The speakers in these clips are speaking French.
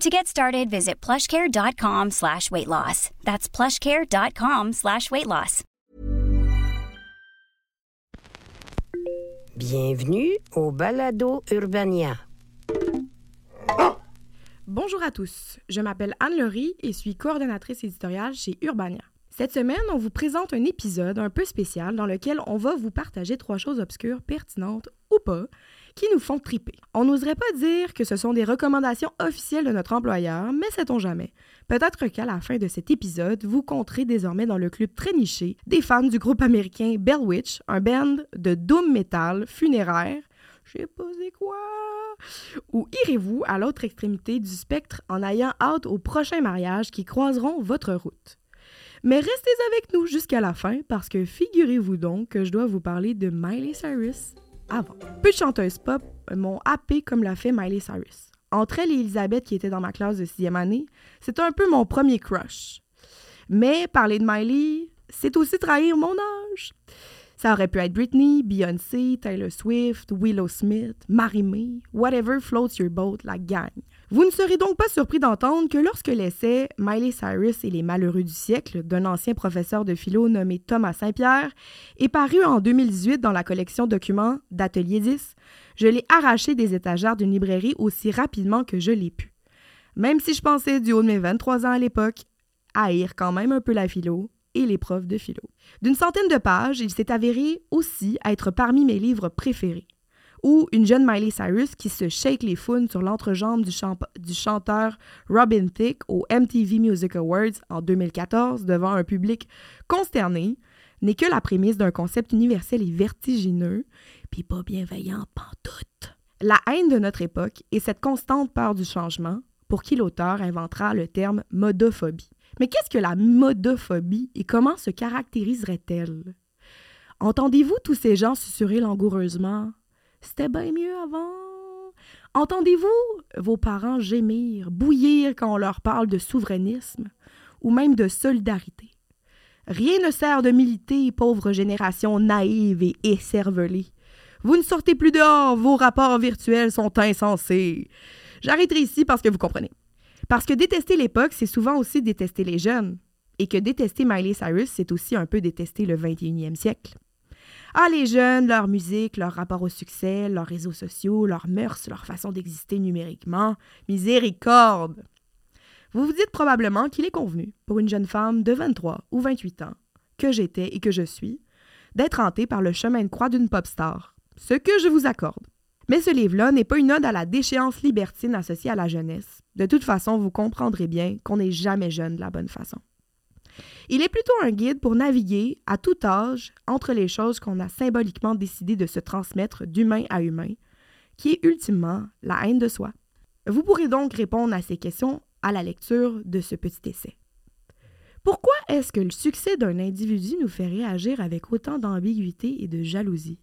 To get started, visit plushcare.com slash weight loss. That's plushcare.com slash weight loss. Bienvenue au Balado Urbania. Bonjour à tous, je m'appelle Anne-Laurie et suis coordonnatrice éditoriale chez Urbania. Cette semaine, on vous présente un épisode un peu spécial dans lequel on va vous partager trois choses obscures, pertinentes qui nous font triper. On n'oserait pas dire que ce sont des recommandations officielles de notre employeur, mais sait-on jamais. Peut-être qu'à la fin de cet épisode, vous compterez désormais dans le club très niché des fans du groupe américain Bell Witch, un band de doom metal funéraire. Je sais pas c'est quoi. Ou irez-vous à l'autre extrémité du spectre en ayant hâte aux prochains mariages qui croiseront votre route? Mais restez avec nous jusqu'à la fin parce que figurez-vous donc que je dois vous parler de Miley Cyrus avant. Peu de chanteuses pop m'ont happé comme l'a fait Miley Cyrus. Entre elle et Elisabeth, qui était dans ma classe de sixième année, c'était un peu mon premier crush. Mais parler de Miley, c'est aussi trahir mon âge. Ça aurait pu être Britney, Beyoncé, Taylor Swift, Willow Smith, Marie-May, whatever floats your boat, la gang. Vous ne serez donc pas surpris d'entendre que lorsque l'essai Miley Cyrus et les malheureux du siècle d'un ancien professeur de philo nommé Thomas Saint-Pierre est paru en 2018 dans la collection documents d'Atelier 10, je l'ai arraché des étagères d'une librairie aussi rapidement que je l'ai pu. Même si je pensais du haut de mes 23 ans à l'époque, haïr quand même un peu la philo et les profs de philo. D'une centaine de pages, il s'est avéré aussi être parmi mes livres préférés ou une jeune Miley Cyrus qui se shake les founes sur l'entrejambe du, chanteur Robin Thicke au MTV Music Awards en 2014 devant un public consterné n'est que la prémisse d'un concept universel et vertigineux, puis pas bienveillant pantoute. La haine de notre époque et cette constante peur du changement, pour qui l'auteur inventera le terme modophobie. Mais qu'est-ce que la modophobie et comment se caractériserait-elle? Entendez-vous tous ces gens susurrer langoureusement C'était bien mieux avant. Entendez-vous vos parents gémir, bouillir quand on leur parle de souverainisme ou même de solidarité? Rien ne sert de militer, pauvre génération naïve et écervelée. Vous ne sortez plus dehors, vos rapports virtuels sont insensés. J'arrêterai ici parce que vous comprenez. Parce que détester l'époque, c'est souvent aussi détester les jeunes. Et que détester Miley Cyrus, c'est aussi un peu détester le 21e siècle. Ah, les jeunes, leur musique, leur rapport au succès, leurs réseaux sociaux, leurs mœurs, leur façon d'exister numériquement. Miséricorde! Vous vous dites probablement qu'il est convenu, pour une jeune femme de 23 ou 28 ans, que j'étais et que je suis, d'être hantée par le chemin de croix d'une pop star. Ce que je vous accorde. Mais ce livre-là n'est pas une ode à la déchéance libertine associée à la jeunesse. De toute façon, vous comprendrez bien qu'on n'est jamais jeune de la bonne façon. Il est plutôt un guide pour naviguer à tout âge entre les choses qu'on a symboliquement décidé de se transmettre d'humain à humain, qui est ultimement la haine de soi. Vous pourrez donc répondre à ces questions à la lecture de ce petit essai. Pourquoi est-ce que le succès d'un individu nous fait réagir avec autant d'ambiguïté et de jalousie?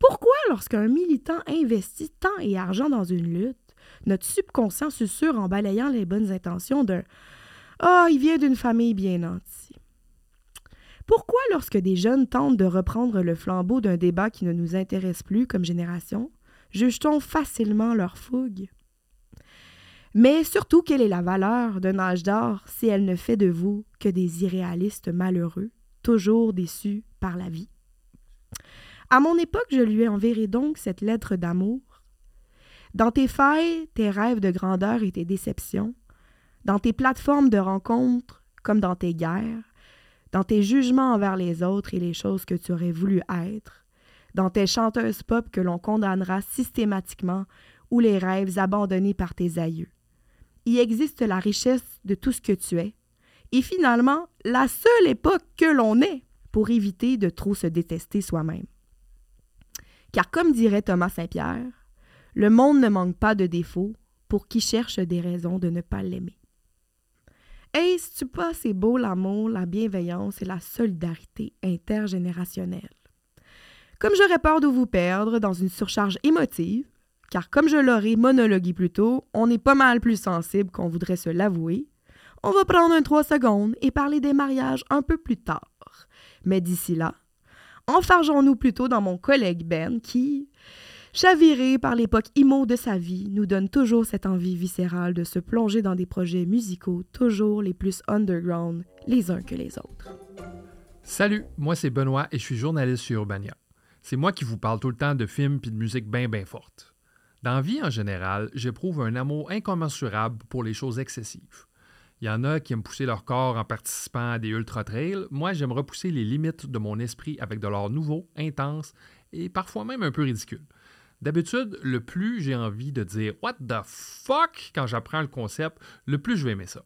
Pourquoi, lorsqu'un militant investit temps et argent dans une lutte, notre subconscient susurre en balayant les bonnes intentions d'un Ah, il vient d'une famille bien nantie? Pourquoi, lorsque des jeunes tentent de reprendre le flambeau d'un débat qui ne nous intéresse plus comme génération, juge-t-on facilement leur fougue? Mais surtout, quelle est la valeur d'un âge d'or si elle ne fait de vous que des irréalistes malheureux, toujours déçus par la vie? À mon époque, je lui enverrai donc cette lettre d'amour. Dans tes failles, tes rêves de grandeur et tes déceptions, dans tes plateformes de rencontres comme dans tes guerres, dans tes jugements envers les autres et les choses que tu aurais voulu être, dans tes chanteuses pop que l'on condamnera systématiquement ou les rêves abandonnés par tes aïeux. Il existe la richesse de tout ce que tu es, et finalement la seule époque que l'on est pour éviter de trop se détester soi-même. Car comme dirait Thomas Saint-Pierre, le monde ne manque pas de défauts pour qui cherche des raisons de ne pas l'aimer. Est-ce pas c'est beau l'amour, la bienveillance et la solidarité intergénérationnelle? Comme j'aurais peur de vous perdre dans une surcharge émotive, car comme je l'aurais monologué plus tôt, on est pas mal plus sensible qu'on voudrait se l'avouer, on va prendre un trois secondes et parler des mariages un peu plus tard. Mais d'ici là, enfargeons-nous plutôt dans mon collègue Ben qui, chaviré par l'époque immo de sa vie, nous donne toujours cette envie viscérale de se plonger dans des projets musicaux toujours les plus underground les uns que les autres. Salut, moi c'est Benoît et je suis journaliste sur Urbania. C'est moi qui vous parle tout le temps de films puis de musique bien bien forte. Dans vie en général, j'éprouve un amour incommensurable pour les choses excessives. Il y en a qui aiment pousser leur corps en participant à des ultra-trails. Moi, j'aime repousser les limites de mon esprit avec de l'art nouveau, intense et parfois même un peu ridicule. D'habitude, le plus j'ai envie de dire What the fuck quand j'apprends le concept, le plus je vais aimer ça.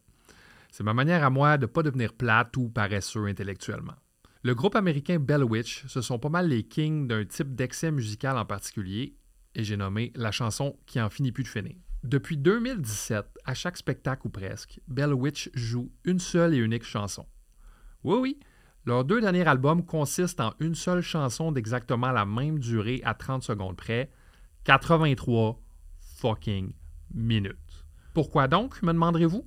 C'est ma manière à moi de ne pas devenir plate ou paresseux intellectuellement. Le groupe américain Bell Witch, ce sont pas mal les kings d'un type d'excès musical en particulier, et j'ai nommé la chanson qui en finit plus de finir. Depuis 2017, à chaque spectacle ou presque, Bell Witch joue une seule et unique chanson. Oui, oui, leurs deux derniers albums consistent en une seule chanson d'exactement la même durée à 30 secondes près, 83 fucking minutes. Pourquoi donc, me demanderez-vous?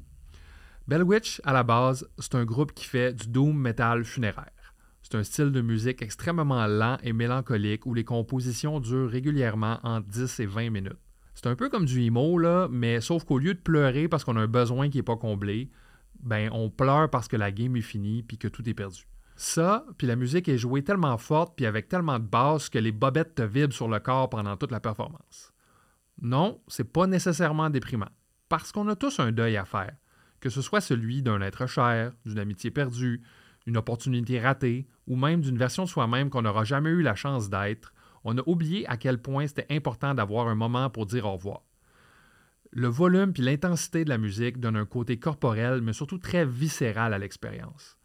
Bellwitch, à la base, c'est un groupe qui fait du doom metal funéraire. C'est un style de musique extrêmement lent et mélancolique où les compositions durent régulièrement entre 10 et 20 minutes. C'est un peu comme du emo, là, mais sauf qu'au lieu de pleurer parce qu'on a un besoin qui n'est pas comblé, ben on pleure parce que la game est finie puis que tout est perdu. Ça, puis la musique est jouée tellement forte puis avec tellement de basse que les bobettes te vibrent sur le corps pendant toute la performance. Non, c'est pas nécessairement déprimant, parce qu'on a tous un deuil à faire, que ce soit celui d'un être cher, d'une amitié perdue, une opportunité ratée, ou même d'une version de soi-même qu'on n'aura jamais eu la chance d'être, on a oublié à quel point c'était important d'avoir un moment pour dire au revoir. Le volume puis l'intensité de la musique donnent un côté corporel, mais surtout très viscéral à l'expérience.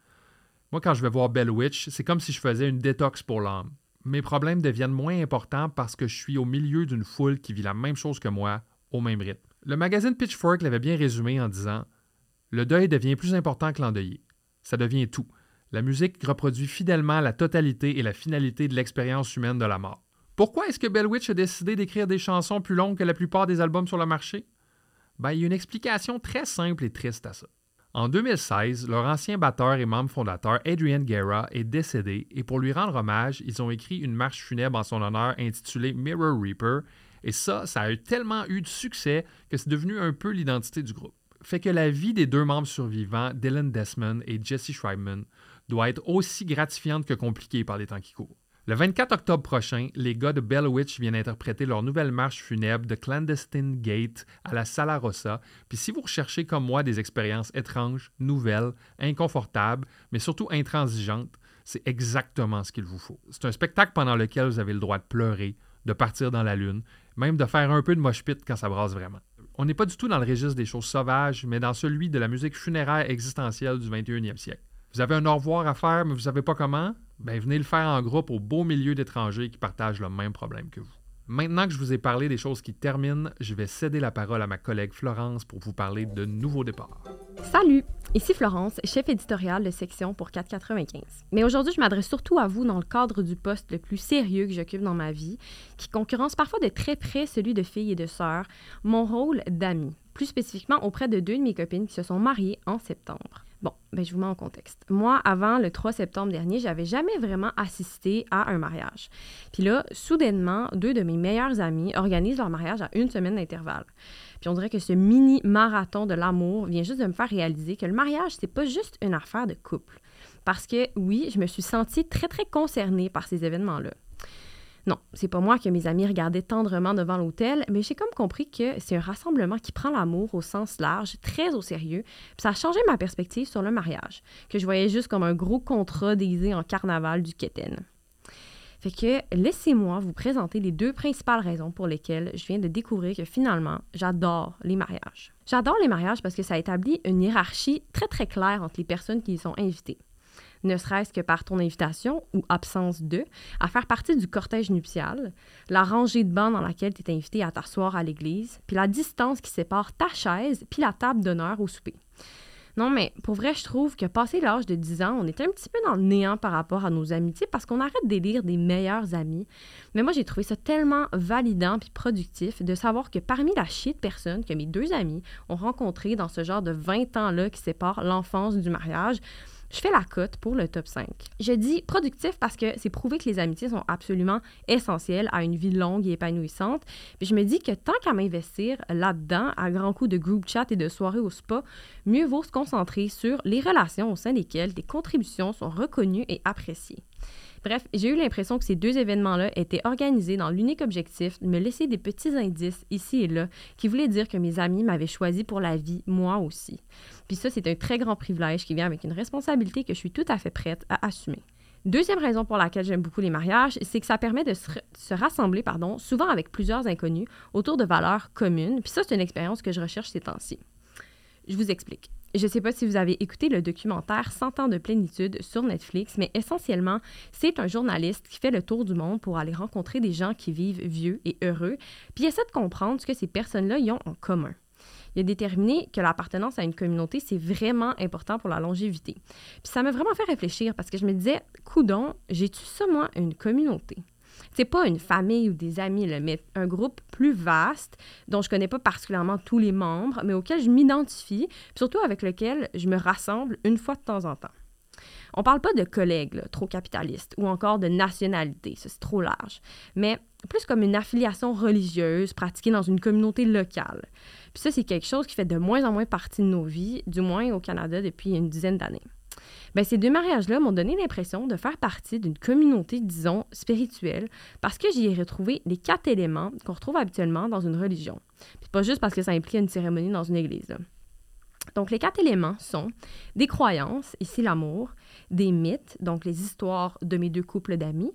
Moi, quand je vais voir Bell Witch, c'est comme si je faisais une détox pour l'âme. Mes problèmes deviennent moins importants parce que je suis au milieu d'une foule qui vit la même chose que moi, au même rythme. Le magazine Pitchfork l'avait bien résumé en disant Le deuil devient plus important que l'endeuillé. Ça devient tout. La musique reproduit fidèlement la totalité et la finalité de l'expérience humaine de la mort. Pourquoi est-ce que Bell Witch a décidé d'écrire des chansons plus longues que la plupart des albums sur le marché? Ben, il y a une explication très simple et triste à ça. En 2016, leur ancien batteur et membre fondateur Adrian Guerra est décédé et pour lui rendre hommage, ils ont écrit une marche funèbre en son honneur intitulée Mirror Reaper et ça, ça a tellement eu de succès que c'est devenu un peu l'identité du groupe. Fait que la vie des deux membres survivants, Dylan Desmond et Jesse Schreibman, doit être aussi gratifiante que compliquée par les temps qui courent. Le 24 octobre prochain, les gars de Bell Witch viennent interpréter leur nouvelle marche funèbre de Clandestine Gate à la Sala Rossa. Puis si vous recherchez comme moi des expériences étranges, nouvelles, inconfortables, mais surtout intransigeantes, c'est exactement ce qu'il vous faut. C'est un spectacle pendant lequel vous avez le droit de pleurer, de partir dans la lune, même de faire un peu de mosh pit quand ça brasse vraiment. On n'est pas du tout dans le registre des choses sauvages, mais dans celui de la musique funéraire existentielle du 21e siècle. Vous avez un au revoir à faire, mais vous ne savez pas comment? Ben, venez le faire en groupe au beau milieu d'étrangers qui partagent le même problème que vous. Maintenant que je vous ai parlé des choses qui terminent, je vais céder la parole à ma collègue Florence pour vous parler de nouveaux départs. Salut, ici Florence, chef éditorial de section pour 495. Mais aujourd'hui, je m'adresse surtout à vous dans le cadre du poste le plus sérieux que j'occupe dans ma vie, qui concurrence parfois de très près celui de fille et de sœur, mon rôle d'ami, plus spécifiquement auprès de deux de mes copines qui se sont mariées en septembre. Bon, ben, je vous mets en contexte. Moi, avant le 3 septembre dernier, j'avais jamais vraiment assisté à un mariage. Puis là, soudainement, deux de mes meilleurs amis organisent leur mariage à une semaine d'intervalle. Puis on dirait que ce mini marathon de l'amour vient juste de me faire réaliser que le mariage, c'est pas juste une affaire de couple. Parce que oui, je me suis sentie très, très concernée par ces événements-là. Non, c'est pas moi que mes amis regardaient tendrement devant l'hôtel, mais j'ai comme compris que c'est un rassemblement qui prend l'amour au sens large, très au sérieux, puis ça a changé ma perspective sur le mariage, que je voyais juste comme un gros contrat déguisé en carnaval du Keten. Fait que laissez-moi vous présenter les deux principales raisons pour lesquelles je viens de découvrir que finalement, j'adore les mariages. J'adore les mariages parce que ça établit une hiérarchie très très claire entre les personnes qui y sont invitées ne serait-ce que par ton invitation ou absence de, à faire partie du cortège nuptial, la rangée de bancs dans laquelle tu es invité à t'asseoir à l'église, puis la distance qui sépare ta chaise puis la table d'honneur au souper. Non, mais pour vrai, je trouve que passé l'âge de 10 ans, on est un petit peu dans le néant par rapport à nos amitiés parce qu'on arrête d'élire des meilleurs amis. Mais moi, j'ai trouvé ça tellement validant puis productif de savoir que parmi la chier de personnes que mes deux amis ont rencontrées dans ce genre de 20 ans-là qui sépare l'enfance du mariage, je fais la cote pour le top 5. Je dis productif parce que c'est prouvé que les amitiés sont absolument essentielles à une vie longue et épanouissante. Puis je me dis que tant qu'à m'investir là-dedans, à grands coups de group chat et de soirées au spa, mieux vaut se concentrer sur les relations au sein desquelles tes contributions sont reconnues et appréciées. Bref, j'ai eu l'impression que ces deux événements-là étaient organisés dans l'unique objectif de me laisser des petits indices ici et là qui voulaient dire que mes amis m'avaient choisi pour la vie, moi aussi. Puis ça, c'est un très grand privilège qui vient avec une responsabilité que je suis tout à fait prête à assumer. Deuxième raison pour laquelle j'aime beaucoup les mariages, c'est que ça permet de se, rassembler, pardon, souvent avec plusieurs inconnus, autour de valeurs communes. Puis ça, c'est une expérience que je recherche ces temps-ci. Je vous explique. Je ne sais pas si vous avez écouté le documentaire 100 ans de plénitude sur Netflix, mais essentiellement, c'est un journaliste qui fait le tour du monde pour aller rencontrer des gens qui vivent vieux et heureux, puis essaie de comprendre ce que ces personnes-là y ont en commun. Il a déterminé que l'appartenance à une communauté, c'est vraiment important pour la longévité. Puis ça m'a vraiment fait réfléchir parce que je me disais, coudon, j'ai-tu moi, une communauté? C'est pas une famille ou des amis, mais un groupe plus vaste dont je connais pas particulièrement tous les membres, mais auquel je m'identifie, surtout avec lequel je me rassemble une fois de temps en temps. On parle pas de collègues trop capitalistes ou encore de nationalité, c'est trop large, mais plus comme une affiliation religieuse pratiquée dans une communauté locale. Puis ça, c'est quelque chose qui fait de moins en moins partie de nos vies, du moins au Canada depuis une dizaine d'années. Bien, ces deux mariages-là m'ont donné l'impression de faire partie d'une communauté, disons, spirituelle, parce que j'y ai retrouvé les quatre éléments qu'on retrouve habituellement dans une religion. Pas juste parce que ça implique une cérémonie dans une église. Donc, les quatre éléments sont des croyances, ici l'amour, des mythes, donc les histoires de mes deux couples d'amis,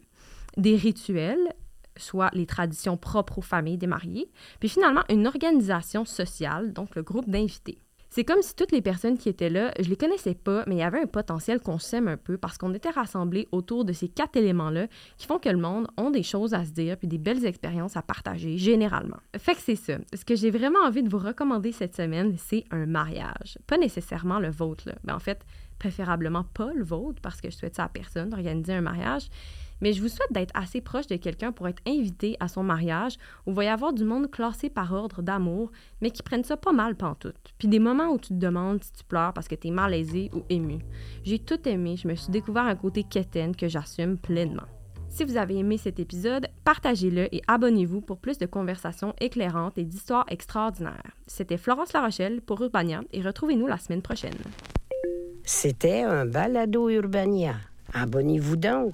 des rituels, soit les traditions propres aux familles des mariés, puis finalement une organisation sociale, donc le groupe d'invités. C'est comme si toutes les personnes qui étaient là, je les connaissais pas, mais il y avait un potentiel qu'on s'aime un peu parce qu'on était rassemblés autour de ces quatre éléments-là qui font que le monde a des choses à se dire puis des belles expériences à partager généralement. Fait que c'est ça. Ce que j'ai vraiment envie de vous recommander cette semaine, c'est un mariage. Pas nécessairement le vôtre, là. mais en fait, préférablement pas le vôtre parce que je souhaite ça à personne d'organiser un mariage mais je vous souhaite d'être assez proche de quelqu'un pour être invité à son mariage où il va y avoir du monde classé par ordre d'amour, mais qui prennent ça pas mal pantoute. Puis des moments où tu te demandes si tu pleures parce que tu es malaisé ou ému. J'ai tout aimé, je me suis découvert un côté quétaine que j'assume pleinement. Si vous avez aimé cet épisode, partagez-le et abonnez-vous pour plus de conversations éclairantes et d'histoires extraordinaires. C'était Florence Larochelle pour Urbania et retrouvez-nous la semaine prochaine. C'était un balado Urbania. Abonnez-vous donc.